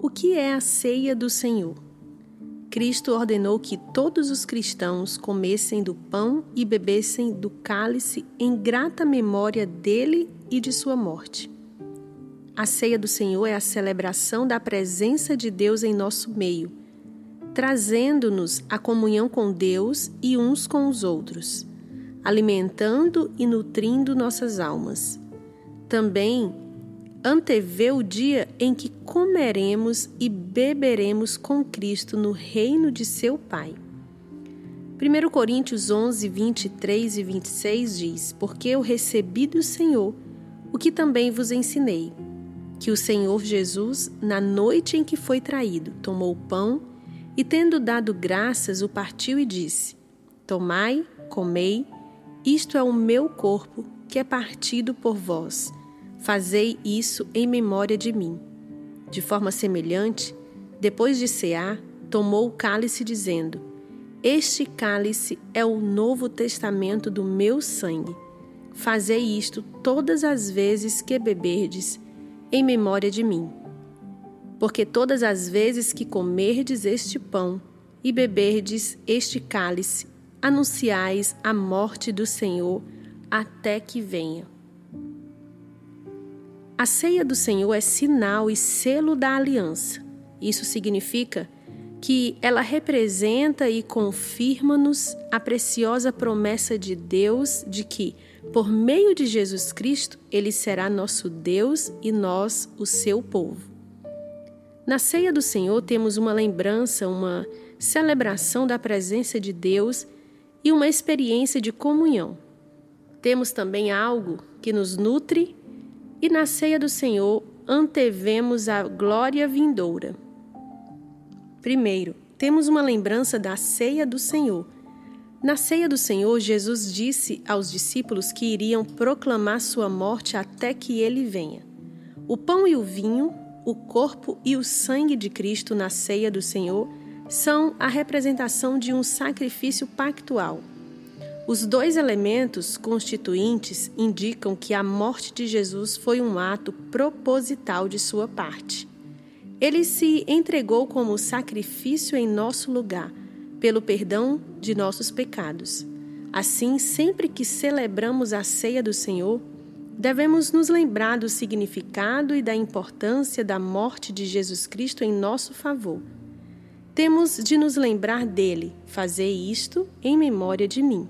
O que é a ceia do Senhor? Cristo ordenou que todos os cristãos comessem do pão e bebessem do cálice em grata memória dele e de sua morte. A ceia do Senhor é a celebração da presença de Deus em nosso meio, trazendo-nos a comunhão com Deus e uns com os outros, alimentando e nutrindo nossas almas. Também antevê o dia em que comeremos e beberemos com Cristo no reino de seu Pai. 1 Coríntios 11, 23 e 26 diz: Porque eu recebi do Senhor o que também vos ensinei que o Senhor Jesus, na noite em que foi traído, tomou o pão e, tendo dado graças, o partiu e disse: Tomai, comei, isto é o meu corpo, que é partido por vós. Fazei isso em memória de mim. De forma semelhante, depois de cear, tomou o cálice, dizendo: Este cálice é o novo testamento do meu sangue. Fazei isto todas as vezes que beberdes em memória de mim. Porque todas as vezes que comerdes este pão e beberdes este cálice, anunciais a morte do Senhor até que venha. A ceia do Senhor é sinal e selo da aliança. Isso significa que ela representa e confirma-nos a preciosa promessa de Deus de que, por meio de Jesus Cristo, Ele será nosso Deus e nós o seu povo. Na ceia do Senhor temos uma lembrança, uma celebração da presença de Deus e uma experiência de comunhão. Temos também algo que nos nutre e na ceia do Senhor antevemos a glória vindoura. Primeiro, temos uma lembrança da ceia do Senhor. Na ceia do Senhor, Jesus disse aos discípulos que iriam proclamar sua morte até que ele venha. O pão e o vinho, o corpo e o sangue de Cristo na ceia do Senhor são a representação de um sacrifício pactual. Os dois elementos constituintes indicam que a morte de Jesus foi um ato proposital de sua parte. Ele se entregou como sacrifício em nosso lugar, pelo perdão de nossos pecados. Assim, sempre que celebramos a ceia do Senhor, devemos nos lembrar do significado e da importância da morte de Jesus Cristo em nosso favor. Temos de nos lembrar dele, fazer isto em memória de mim.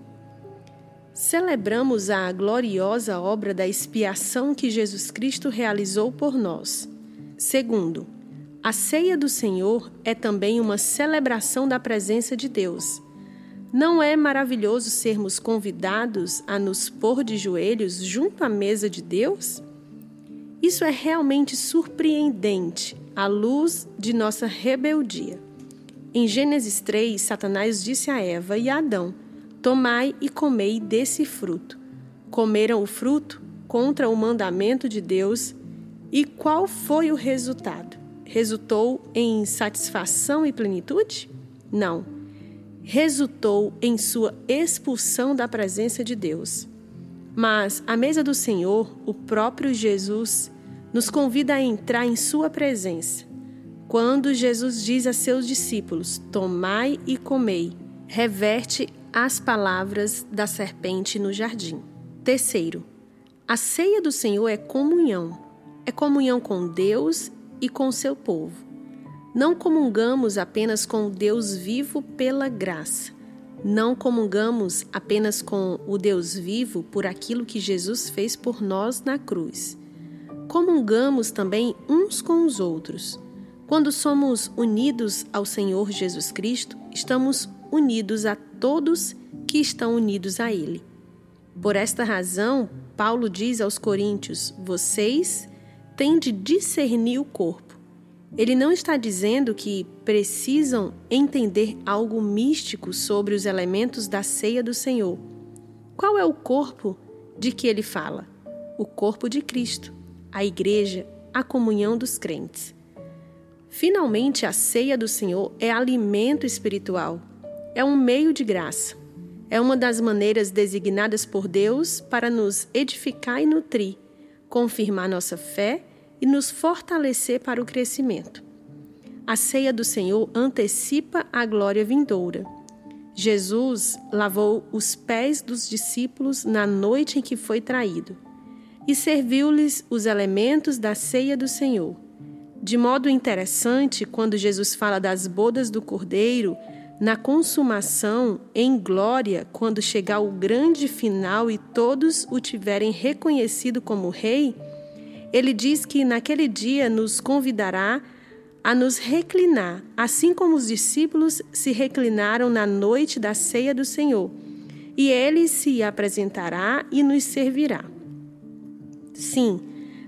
Celebramos a gloriosa obra da expiação que Jesus Cristo realizou por nós. Segundo, a ceia do Senhor é também uma celebração da presença de Deus. Não é maravilhoso sermos convidados a nos pôr de joelhos junto à mesa de Deus? Isso é realmente surpreendente à luz de nossa rebeldia. Em Gênesis 3, Satanás disse a Eva e a Adão: Tomai e comei desse fruto. Comeram o fruto contra o mandamento de Deus, e qual foi o resultado? resultou em satisfação e plenitude? Não. Resultou em sua expulsão da presença de Deus. Mas à mesa do Senhor, o próprio Jesus nos convida a entrar em sua presença. Quando Jesus diz a seus discípulos: Tomai e comei, reverte as palavras da serpente no jardim. Terceiro, a ceia do Senhor é comunhão. É comunhão com Deus e com seu povo. Não comungamos apenas com o Deus vivo pela graça. Não comungamos apenas com o Deus vivo por aquilo que Jesus fez por nós na cruz. Comungamos também uns com os outros. Quando somos unidos ao Senhor Jesus Cristo, estamos unidos a todos que estão unidos a Ele. Por esta razão, Paulo diz aos Coríntios: Vocês tem de discernir o corpo. Ele não está dizendo que precisam entender algo místico sobre os elementos da ceia do Senhor. Qual é o corpo de que ele fala? O corpo de Cristo, a igreja, a comunhão dos crentes. Finalmente, a ceia do Senhor é alimento espiritual, é um meio de graça. É uma das maneiras designadas por Deus para nos edificar e nutrir, confirmar nossa fé e nos fortalecer para o crescimento. a ceia do Senhor antecipa a glória vindoura. Jesus lavou os pés dos discípulos na noite em que foi traído e serviu-lhes os elementos da ceia do Senhor. De modo interessante, quando Jesus fala das bodas do Cordeiro, na consumação, em glória, quando chegar o grande final e todos o tiverem reconhecido como Rei, ele diz que naquele dia nos convidará a nos reclinar, assim como os discípulos se reclinaram na noite da ceia do Senhor, e ele se apresentará e nos servirá. Sim,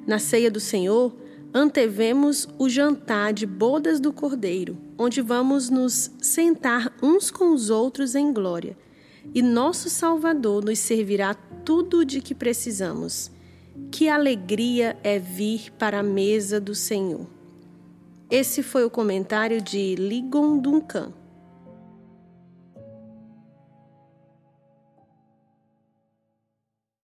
na ceia do Senhor, antevemos o jantar de bodas do Cordeiro, onde vamos nos sentar uns com os outros em glória, e nosso Salvador nos servirá tudo de que precisamos. Que alegria é vir para a mesa do Senhor. Esse foi o comentário de Ligon Duncan.